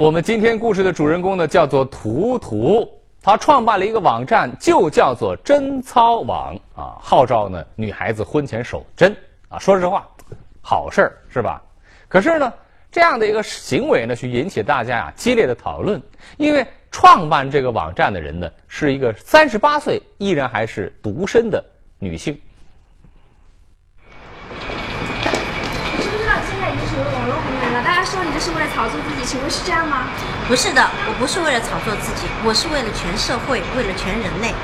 我们今天故事的主人公呢，叫做图图，他创办了一个网站，就叫做贞操网啊，号召呢女孩子婚前守贞啊。说实话，好事儿是吧？可是呢，这样的一个行为呢，去引起大家啊激烈的讨论，因为创办这个网站的人呢，是一个三十八岁依然还是独身的女性。是为了炒作自己，请问是这样吗？不是的，我不是为了炒作自己，我是为了全社会，为了全人类。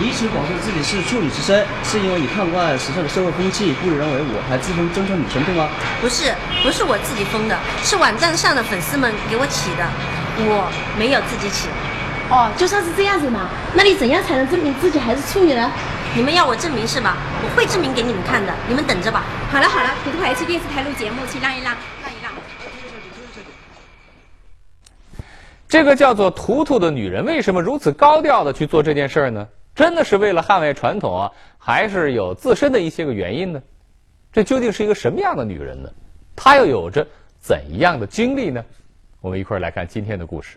你一直广说自己是处女之身，是因为你看不惯时尚的社会风气，故意认为我还自封真正女神，对吗？不是，不是我自己封的，是网站上的粉丝们给我起的，我没有自己起。哦，就算是这样子嘛，那你怎样才能证明自己还是处女呢？你们要我证明是吧？我会证明给你们看的，你们等着吧。好了好了，图图还去电视台录节目，去让一让。这个叫做图图的女人为什么如此高调的去做这件事儿呢？真的是为了捍卫传统啊，还是有自身的一些个原因呢？这究竟是一个什么样的女人呢？她又有着怎样的经历呢？我们一块儿来看今天的故事。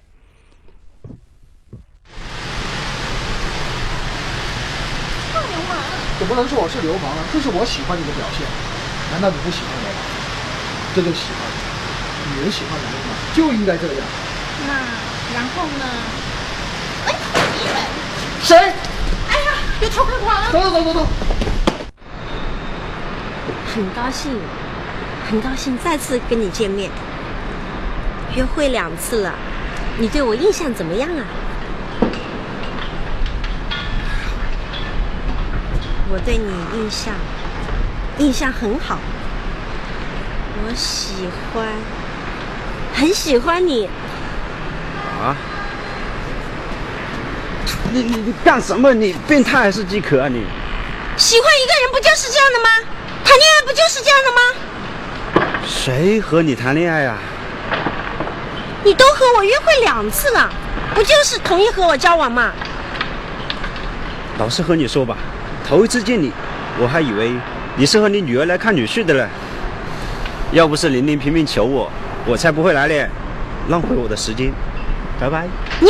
流氓！怎么能说我是流氓呢？这是我喜欢你的表现。难道你不喜欢我吗？这就喜欢。女人喜欢男人嘛，就应该这样。那然后呢？哎，你们谁？哎呀，有逃课团！走走走走走。很高兴，很高兴再次跟你见面。约会两次了，你对我印象怎么样啊？我对你印象印象很好，我喜欢，很喜欢你。啊！你你你干什么？你变态还是饥渴啊？你喜欢一个人不就是这样的吗？谈恋爱不就是这样的吗？谁和你谈恋爱呀？你都和我约会两次了，不就是同意和我交往吗？老实和你说吧，头一次见你，我还以为你是和你女儿来看女婿的嘞。要不是玲玲拼命求我，我才不会来嘞，浪费我的时间。拜拜。你，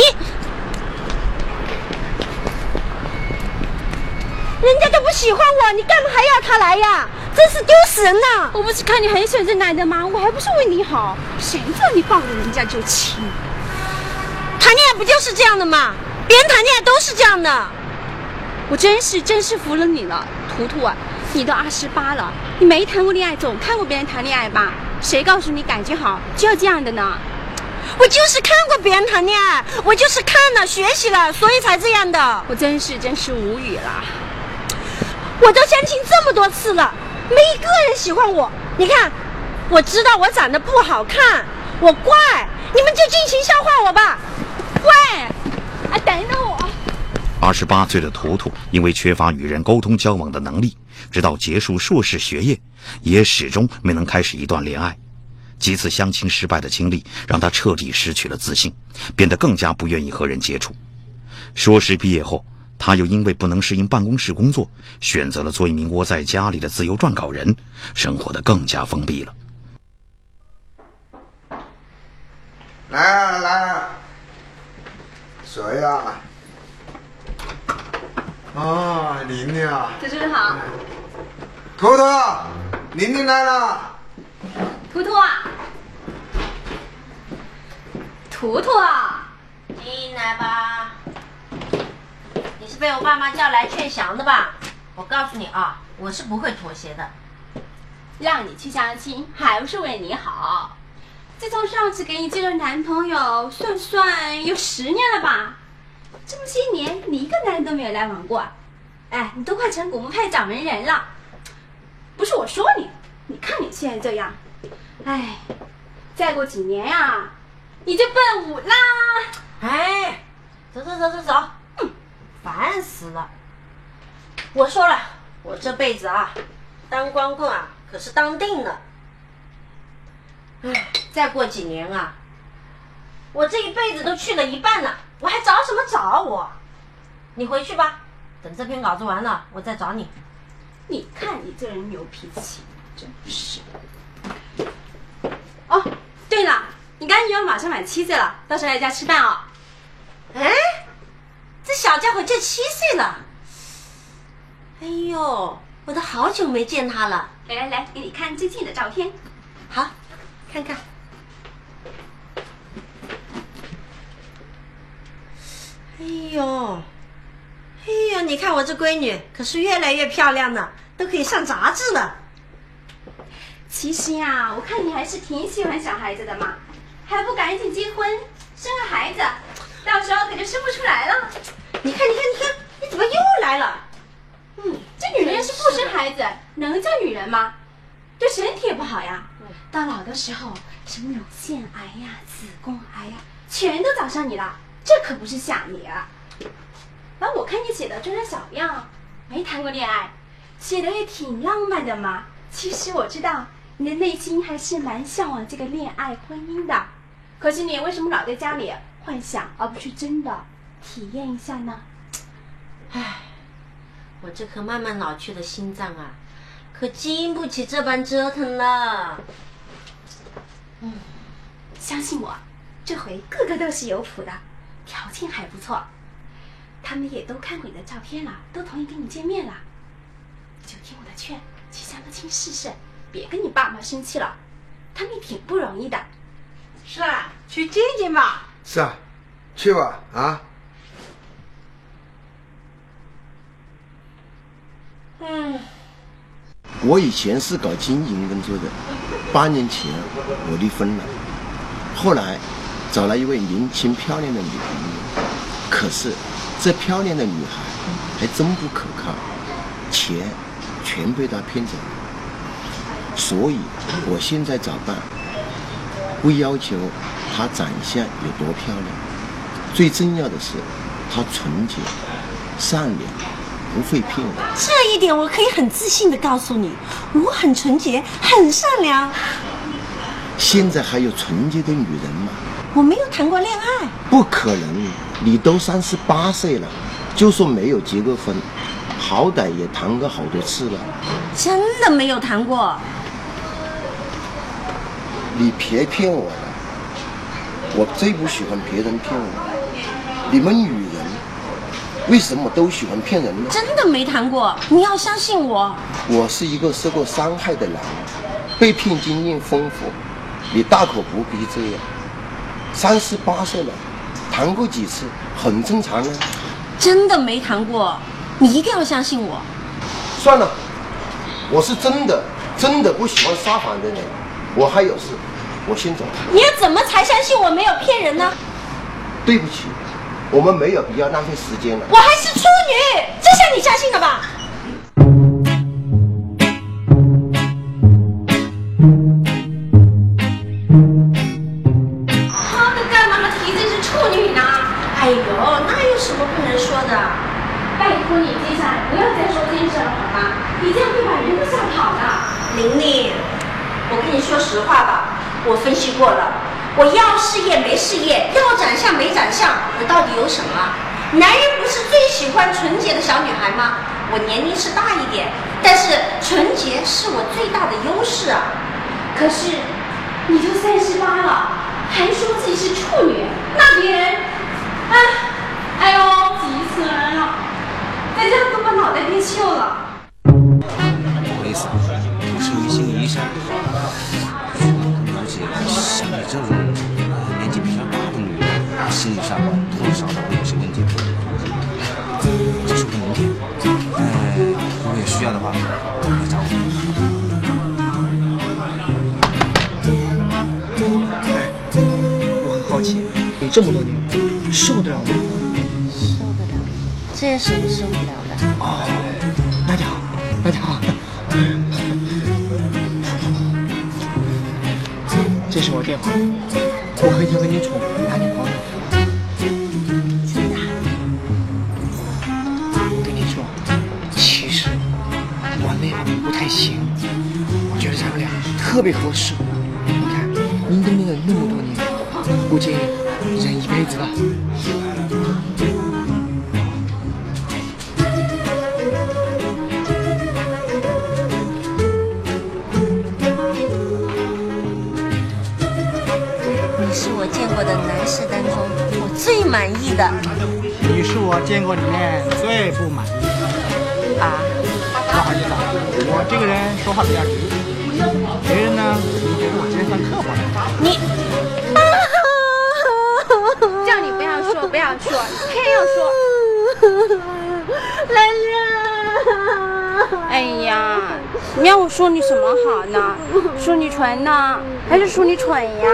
人家都不喜欢我，你干嘛还要他来呀？真是丢死人呐！我不是看你很喜欢这男的吗？我还不是为你好，谁叫你抱着人家就亲？谈恋爱不就是这样的吗？别人谈恋爱都是这样的。我真是真是服了你了，图图啊！你都二十八了，你没谈过恋爱，总看过别人谈恋爱吧？谁告诉你感情好就要这样的呢？我就是看过别人谈恋爱，我就是看了学习了，所以才这样的。我真是真是无语了。我都相亲这么多次了，没一个人喜欢我。你看，我知道我长得不好看，我怪，你们就尽情笑话我吧。喂，啊，等等我。二十八岁的图图因为缺乏与人沟通交往的能力，直到结束硕士学业，也始终没能开始一段恋爱。几次相亲失败的经历让他彻底失去了自信，变得更加不愿意和人接触。硕士毕业后，他又因为不能适应办公室工作，选择了做一名窝在家里的自由撰稿人，生活的更加封闭了。来啊来啊，谁呀？啊，玲玲啊！叔叔好。图图，玲玲来了。图图啊，图图啊，进来吧。你是被我爸妈叫来劝降的吧？我告诉你啊，我是不会妥协的。让你去相亲还不是为你好？自从上次给你介绍男朋友，算算有十年了吧？这么些年，你一个男人都没有来往过。哎，你都快成古墓派掌门人了。不是我说你，你看你现在这样。哎，再过几年呀，你就奔五啦！哎，走走走走走，哼，烦死了！我说了，我这辈子啊，当光棍啊，可是当定了。哎，再过几年啊，我这一辈子都去了一半了，我还找什么找我？你回去吧，等这篇稿子完了，我再找你。你看你这人牛脾气，真是。哦，对了，你干女儿马上满七岁了，到时候来家吃饭哦。哎，这小家伙就七岁了。哎呦，我都好久没见他了。来来来，给你看最近的照片。好，看看。哎呦，哎呦，你看我这闺女可是越来越漂亮了，都可以上杂志了。其实呀，我看你还是挺喜欢小孩子的嘛，还不赶紧结婚生个孩子，到时候可就生不出来了。你看，你看，你看，你怎么又来了？嗯，这女人要是不生孩子，能叫女人吗？对身体也不好呀。到老的时候，什么乳腺癌呀、子宫癌呀，全都找上你了。这可不是吓你啊！啊，我看你写的装装小样，没谈过恋爱，写的也挺浪漫的嘛。其实我知道你的内心还是蛮向往这个恋爱婚姻的，可是你为什么老在家里幻想，而不去真的体验一下呢？唉，我这颗慢慢老去的心脏啊，可经不起这般折腾了。嗯，相信我，这回个个都是有谱的。条件还不错，他们也都看过你的照片了，都同意跟你见面了。就听我的劝，去相个亲试试，别跟你爸妈生气了，他们也挺不容易的。是啊，去见见吧。是啊，去吧啊。嗯。我以前是搞经营工作的，八年前我离婚了，后来。找了一位年轻漂亮的女朋友，可是这漂亮的女孩还真不可靠，钱全被她骗走了。所以我现在找伴，不要求她长相有多漂亮，最重要的是她纯洁、善良，不会骗人。这一点我可以很自信的告诉你，我很纯洁、很善良。现在还有纯洁的女人吗？我没有谈过恋爱，不可能！你都三十八岁了，就说没有结过婚，好歹也谈过好多次了。真的没有谈过。你别骗我了，我最不喜欢别人骗我。你们女人为什么都喜欢骗人呢？真的没谈过，你要相信我。我是一个受过伤害的男人，被骗经验丰富，你大可不必这样。三十八岁了，谈过几次，很正常啊。真的没谈过，你一定要相信我。算了，我是真的真的不喜欢撒谎的人。我还有事，我先走。你要怎么才相信我没有骗人呢？对不起，我们没有必要浪费时间了。我还是处女，这下你相信了吧？我到底有什么？男人不是最喜欢纯洁的小女孩吗？我年龄是大一点，但是纯洁是我最大的优势啊。可是，你都三十八了，还说自己是处女，那别人，哎，哎呦，急死人了，大家都把脑袋憋锈了。不好意思。心理医生，了解像你这种年纪比较大的女人，心理上少少会有些问题。这是我的名片，呃，如果有需要的话，来找我。我很好奇，你这么多年受得了吗？受得了，这有什么受不了的？哦，大家好，大家好。这是我电话，我很想跟你重打电话。真不太行，我觉得咱们俩特别合适。你看，你等你了那么多年，估计忍一辈子了。你是我见过的男士当中我最满意的你是我见过里面最不满意的。啊。我这个人说话比较直，别人呢可能觉得我今天算刻薄了。你，叫你不要说，不要说，偏要说。兰兰，哎呀，你要我说你什么好呢？说你蠢呢，还是说你蠢呀？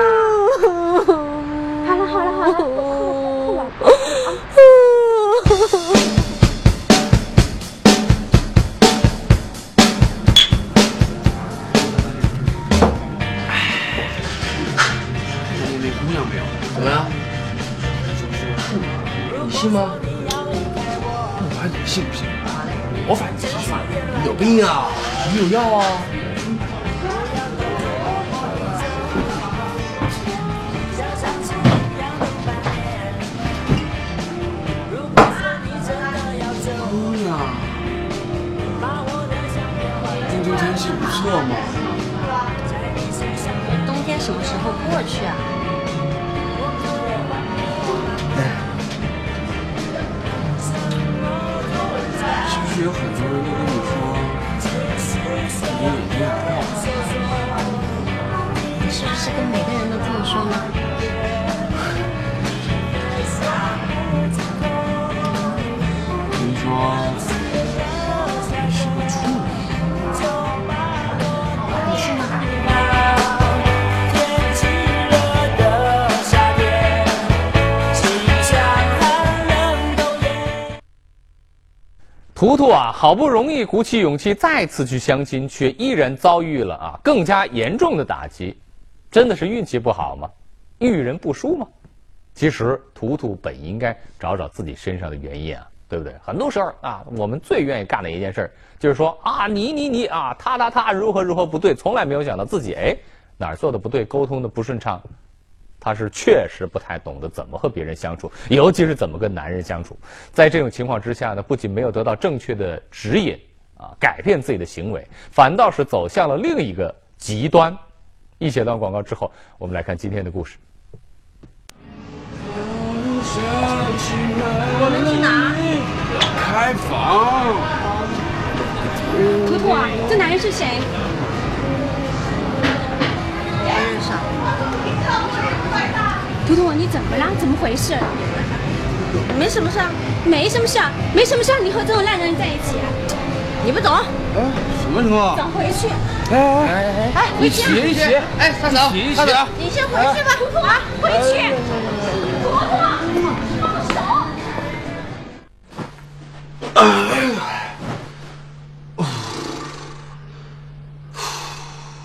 要啊。听说你是个处女，你信吗？图图啊，好不容易鼓起勇气再次去相亲，却依然遭遇了啊更加严重的打击，真的是运气不好吗？遇人不淑吗？其实图图本应该找找自己身上的原因啊，对不对？很多时候啊，我们最愿意干的一件事就是说啊，你你你啊，他他他如何如何不对，从来没有想到自己哎哪儿做的不对，沟通的不顺畅，他是确实不太懂得怎么和别人相处，尤其是怎么跟男人相处。在这种情况之下呢，不仅没有得到正确的指引啊，改变自己的行为，反倒是走向了另一个极端。一写段广告之后，我们来看今天的故事。我们去哪？开房。图图啊，这男人是谁？不认识啊。图图，你怎么了？怎么回事？没什么事啊。没什么事啊，没什么事啊，你和这种烂人在一起啊？你不懂。哎，什么情况？走回去。哎哎哎哎，一起一起，哎，大嫂，大嫂，你先回去吧，图图啊，回去。图图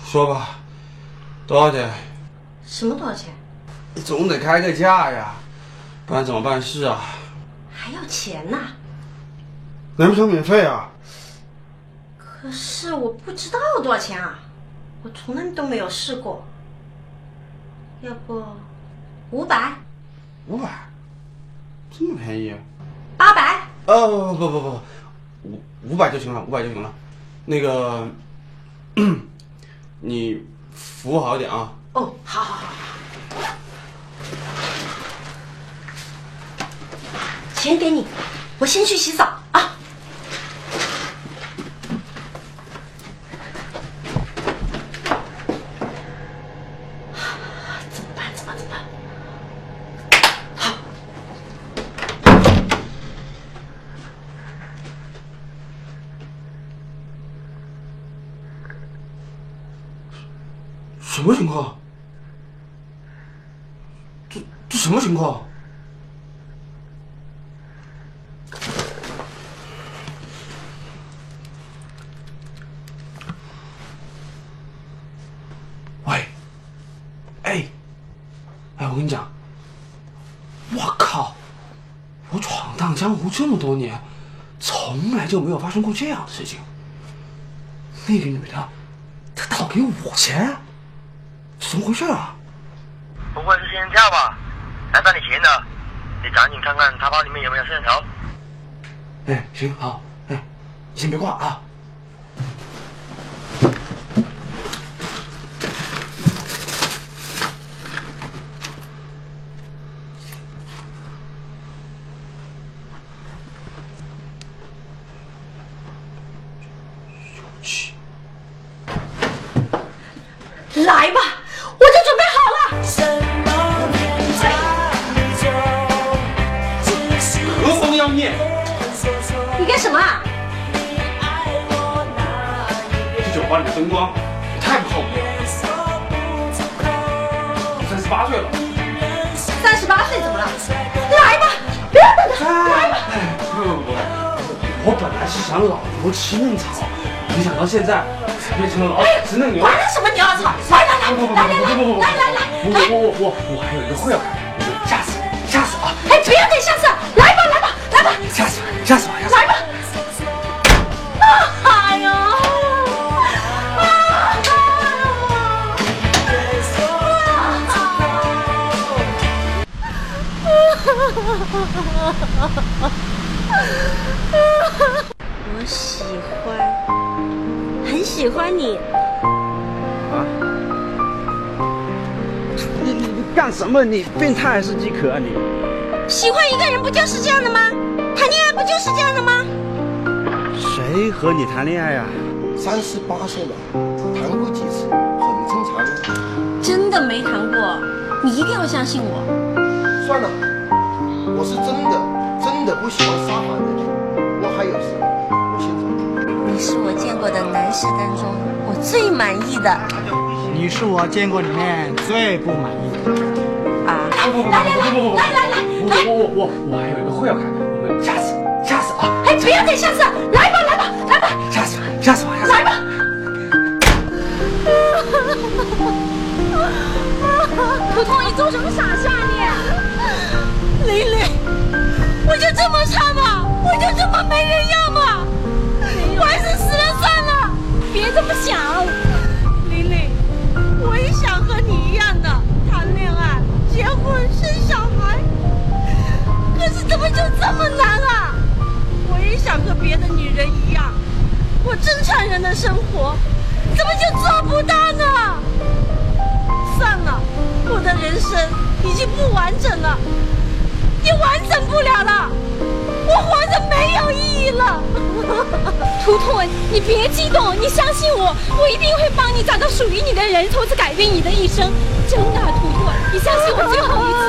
说吧，多少钱？什么多少钱？你总得开个价呀，不然怎么办事啊？还要钱呐？难不成免费啊？可是我不知道多少钱啊，我从来都没有试过。要不五百、五百，这么便宜？八百？哦不不不不，五五百就行了，五百就行了。那个，你服务好一点啊。哦，好好好。钱给你，我先去洗澡啊。怎么办？怎么办？怎么办？好，什么情况？这这什么情况？喂，哎，哎，我跟你讲，我靠，我闯荡江湖这么多年，从来就没有发生过这样的事情。那个女的，她倒给我钱，怎么回事啊？不会是仙人跳吧？来赚你钱的，你赶紧看看他包里面有没有摄像头。哎，行好，哎，你先别挂啊。来吧。灯光也太不靠谱了。我三十八岁了，三十八岁怎么了？来吧，不要等他，来吧。哎，不不不，我本来是想老牛吃嫩草，没想到现在变成了老鼠吃嫩牛。管他什么牛草，来来来，来来来，来来来，我我我我我还有一个会要干，我喜欢，很喜欢你。啊？你你你干什么？你变态还是饥渴啊你？喜欢一个人不就是这样的吗？谈恋爱不就是这样的吗？谁和你谈恋爱呀、三十八岁了，谈过几次，很正常啊。真的没谈过，你一定要相信我。算了，我是真的真的不喜欢撒谎的人。我还有事，我先走。你是我见过的男士当中我最满意的你是我见过里面最不满意的。啊！不不不不不不不，来来来，我我我我我还有一个会要开，我们下次下次啊！哎，不要等下次，来吧来吧来吧，吓死吓死我吓死我！来吧！普通，你做什么傻事啊你？玲玲，我就这么差吗？我就这么没人要吗？我还是死了算了。别这么想，玲玲，我也想和你一样的谈恋爱、结婚、生小孩，可是怎么就这么难啊？我也想和别的女人一样过正常人的生活，怎么就做不到呢？算了，我的人生已经不完整了，也完整不了了，我活着没有意义了。图图，你别激动，你相信我，我一定会帮你找到属于你的人，从此改变你的一生。真的，图图，你相信我最后一次，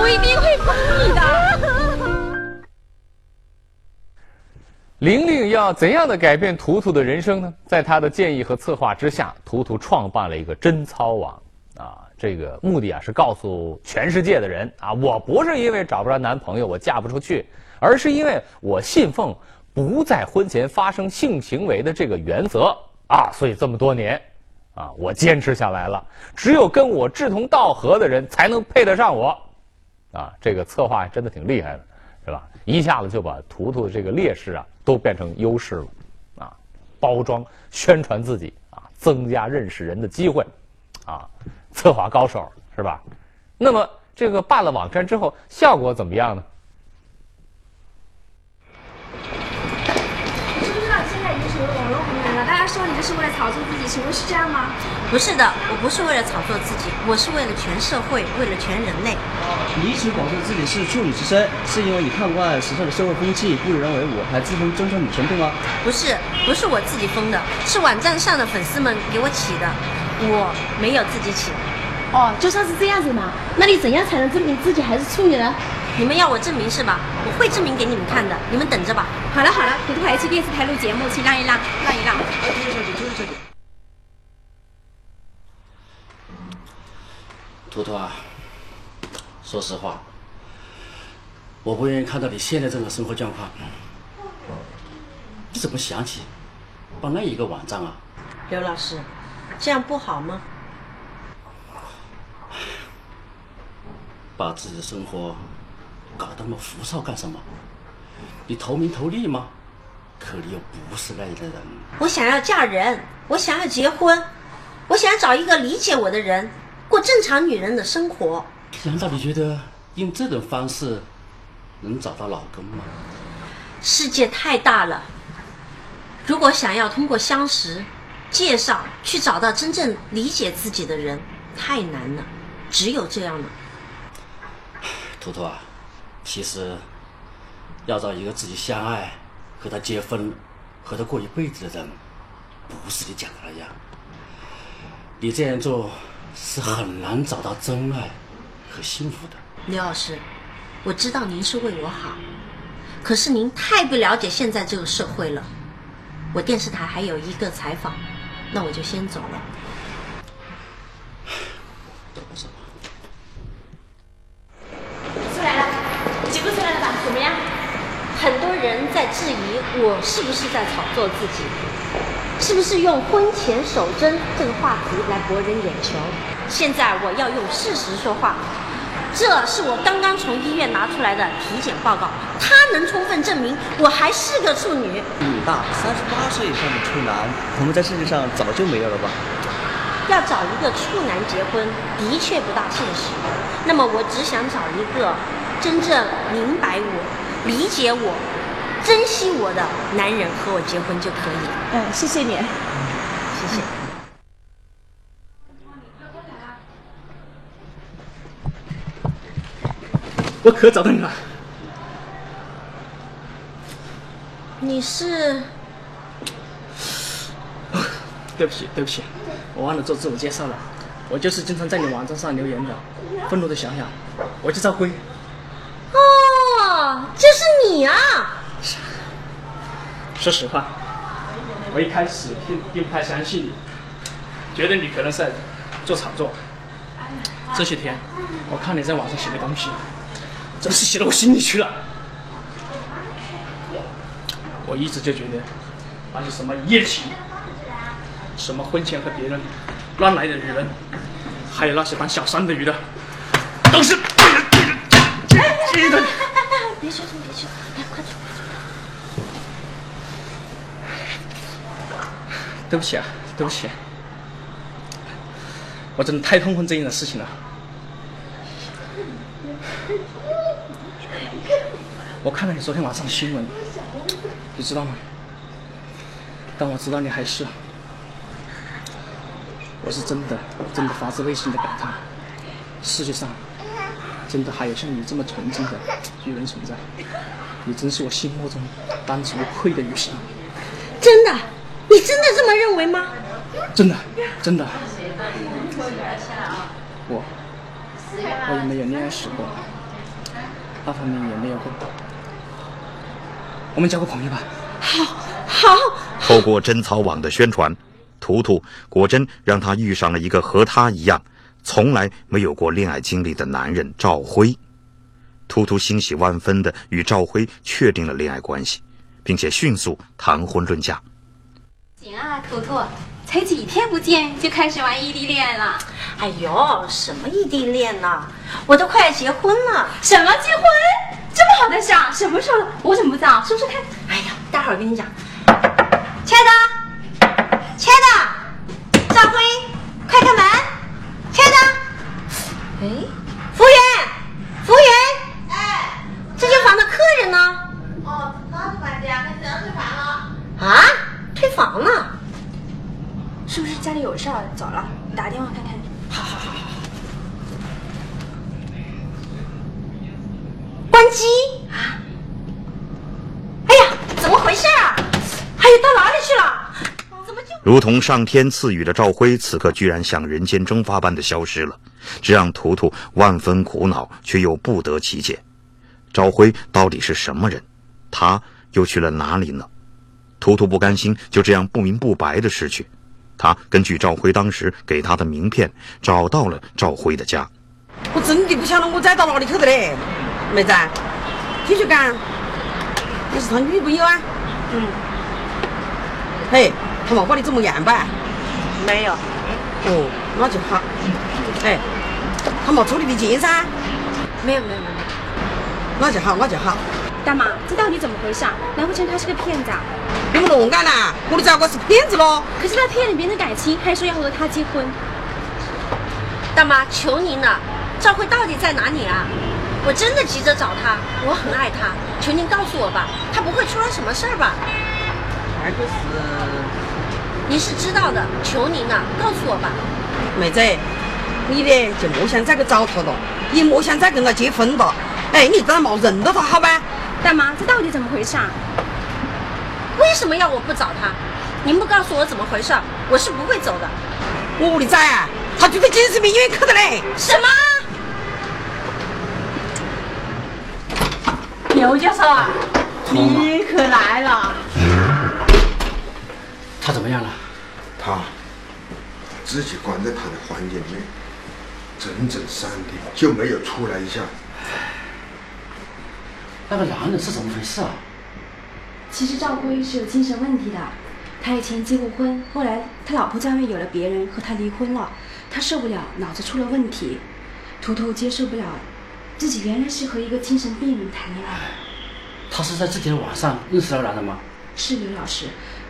我一定会帮你的。玲玲要怎样的改变图图的人生呢？在她的建议和策划之下，图图创办了一个贞操网，啊，这个目的啊是告诉全世界的人啊，我不是因为找不着男朋友我嫁不出去，而是因为我信奉不在婚前发生性行为的这个原则啊，所以这么多年啊，我坚持下来了。只有跟我志同道合的人才能配得上我，啊，这个策划真的挺厉害的，是吧？一下子就把图图的这个劣势啊都变成优势了，啊，包装宣传自己啊，增加认识人的机会，啊，策划高手是吧？那么这个办了网站之后，效果怎么样呢？知不知道你现在已经成为网络红人了？大家说你这是为了炒作自己，请问是这样吗？不是的，我不是为了炒作自己，我是为了全社会，为了全人类。你一直广受自己是处女之身，是因为你看惯时尚的社会风气，不人为伍，还自封真正女神，对吗？不是，不是我自己封的，是网站上的粉丝们给我起的，我没有自己起。哦，就算是这样子嘛，那你怎样才能证明自己还是处女呢？你们要我证明是吧？我会证明给你们看的，你们等着吧。好了好了，图图还去电视台录节目，请让一让，让一让。图图啊，说实话，我不愿意看到你现在这种生活状况。你怎么想起办那一个网站啊？刘老师，这样不好吗？把自己的生活搞得那么浮躁干什么？你投名投利吗？可你又不是那样的人。我想要嫁人，我想要结婚，我想找一个理解我的人，过正常女人的生活。难道你觉得用这种方式能找到老公吗？世界太大了，如果想要通过相识、介绍去找到真正理解自己的人，太难了。只有这样了。图图啊，其实要找一个自己相爱、和他结婚、和他过一辈子的人，不是你讲的那样。你这样做是很难找到真爱和幸福的。刘老师，我知道您是为我好，可是您太不了解现在这个社会了。我电视台还有一个采访，那我就先走了。出来了，结果出来了吧？怎么样？很多人在质疑我是不是在炒作自己，是不是用婚前守贞这个话题来博人眼球？现在我要用事实说话，这是我刚刚从医院拿出来的体检报告，它能充分证明我还是个处女。你大，三十八岁以上的处男，我们在世界上早就没有了吧？要找一个处男结婚，的确不大现实。那么我只想找一个真正明白我、理解我、珍惜我的男人和我结婚就可以。嗯，谢谢你。谢谢。我可找到你了。你是？对不起，对不起，我忘了做自我介绍了。我就是经常在你网站上留言的，愤怒的想想，我叫赵辉。这，是你啊！说实话，我一开始并并不太相信你，觉得你可能是在做炒作。这些天，我看你在网上写的东西，真是写到我心里去了。我一直就觉得，那些什么夜情，什么婚前和别人乱来的女人，还有那些当小三的女的，都是对人对人奸奸的。别去，别去，来快走！对不起啊，对不起，我真的太痛恨这样的事情了。我看了你昨天晚上的新闻，你知道吗？当我知道你还是，我是真的真的发自内心的感叹，世界上真的还有像你这么纯净的女人存在。你真是我心目中当之无愧的女神。真的，你真的这么认为吗？真的，真的，我我也没有恋爱史过，那方面也没有过。我们交个朋友吧。好，好。透过贞操网的宣传，图图果真让他遇上了一个和他一样从来没有过恋爱经历的男人赵辉。图图欣喜万分的与赵辉确定了恋爱关系，并且迅速谈婚论嫁。行啊，图图，才几天不见就开始玩异地恋了。哎呦，什么异地恋呢？我都快要结婚了。什么结婚？这么好的事儿，什么时候？我怎么不知道？说说看。哎呀，待会儿跟你讲。亲爱的，亲爱的，赵辉，快开门！亲爱的，哎，服务员，服务员，哎，这间房的客人呢？哦，刚搬家，那只能退房了。啊，退房了？是不是家里有事儿走了？打个电话看看。好好好好。关机啊！哎呀，怎么回事啊？哎呀，到哪里去了？怎么就……如同上天赐予的赵辉，此刻居然像人间蒸发般的消失了，这让图图万分苦恼，却又不得其解。赵辉到底是什么人？他又去了哪里呢？图图不甘心就这样不明不白的失去。他根据赵辉当时给他的名片，找到了赵辉的家。我真的不晓得我栽到哪里去的嘞，妹子，继续讲你是他女朋友啊？嗯。嘿，他没把你这么严吧？没有。哦，那就好。哎，他没抽你的钱噻？没有没有没有。那就好，那就好。大妈，这到底怎么回事？难不成他是个骗子啊？你们乱干啦！我的赵哥是骗子喽。可是他骗了别人的感情，还说要和他结婚。大妈，求您了，赵辉到底在哪里啊？我真的急着找他，我很爱他，求您告诉我吧，他不会出了什么事儿吧？那个是，您是知道的，求您了，告诉我吧。妹子，你呢就莫想再去找他了，也莫想再跟他结婚了。哎，你当然没认得他好吧？大妈，这到底怎么回事啊？为什么要我不找他？您不告诉我怎么回事，我是不会走的。我的崽，他就在精神病医院去的嘞。什么？刘教授啊，你可来了。他怎么样了？他自己关在他的房间里面，整整三天就没有出来一下。那个男人是怎么回事啊？其实赵辉是有精神问题的，他以前结过婚，后来他老婆在外面有了别人，和他离婚了，他受不了，脑子出了问题。图图接受不了，自己原来是和一个精神病人谈恋爱。他是在这天晚上认识那个男人吗？是刘老师，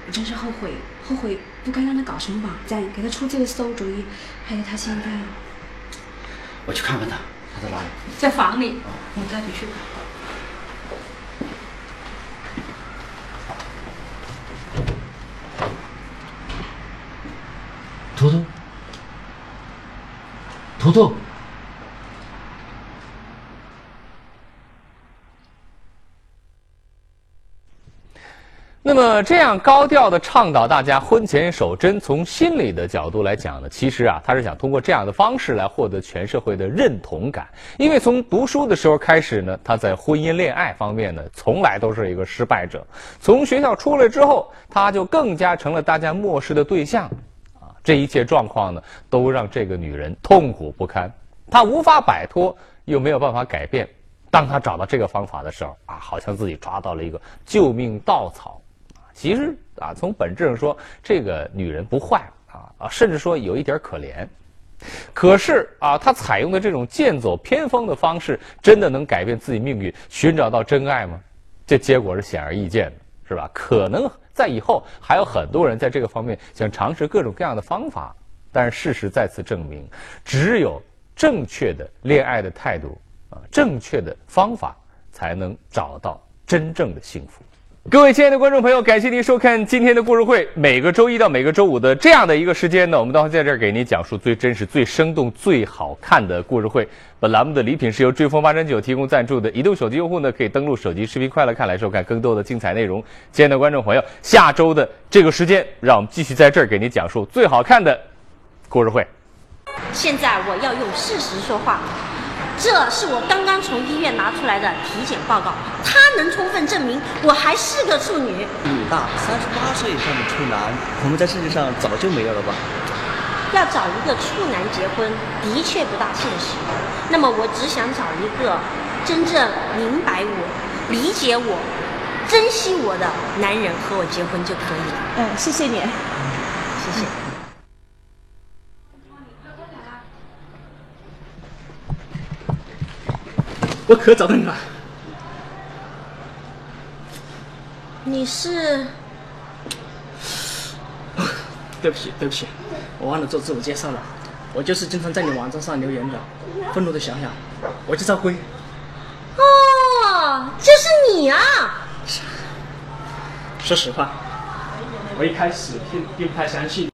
我真是后悔，后悔不该让他搞什么网站，给他出这个馊主意，害得他现在我去看看他，他在哪里？在房里，我带你去。图图，图图。么这样高调的倡导大家婚前守贞，从心理的角度来讲呢，其实啊，他是想通过这样的方式来获得全社会的认同感。因为从读书的时候开始呢，他在婚姻恋爱方面呢，从来都是一个失败者。从学校出来之后，他就更加成了大家漠视的对象。啊，这一切状况呢，都让这个女人痛苦不堪。她无法摆脱，又没有办法改变。当她找到这个方法的时候，啊，好像自己抓到了一个救命稻草。其实啊，从本质上说，这个女人不坏啊啊，甚至说有一点可怜。可是啊，她采用的这种剑走偏锋的方式，真的能改变自己命运，寻找到真爱吗？这结果是显而易见的，是吧？可能在以后还有很多人在这个方面想尝试各种各样的方法，但是事实再次证明，只有正确的恋爱的态度啊，正确的方法，才能找到真正的幸福。各位亲爱的观众朋友，感谢您收看今天的故事会。每个周一到每个周五的这样的一个时间呢，我们都会在这儿给您讲述最真实、最生动、最好看的故事会。本栏目的礼品是由追风八珍酒提供赞助的。移动手机用户呢，可以登录手机视频快乐看来收看更多的精彩内容。亲爱的观众朋友，下周的这个时间，让我们继续在这儿给您讲述最好看的故事会。现在我要用事实说话。这是我刚刚从医院拿出来的体检报告，它能充分证明我还是个处女。女大三十八岁以上的处男，我们在世界上早就没有了吧？要找一个处男结婚，的确不大现实。那么我只想找一个真正明白我、理解我、珍惜我的男人和我结婚就可以了。嗯，谢谢你，谢谢。我可找到你了。你是？对不起，对不起，我忘了做自我介绍了。我就是经常在你网站上留言的。愤怒的想想，我叫赵辉。哦，就是你啊！说实话，我一开始并并不太相信。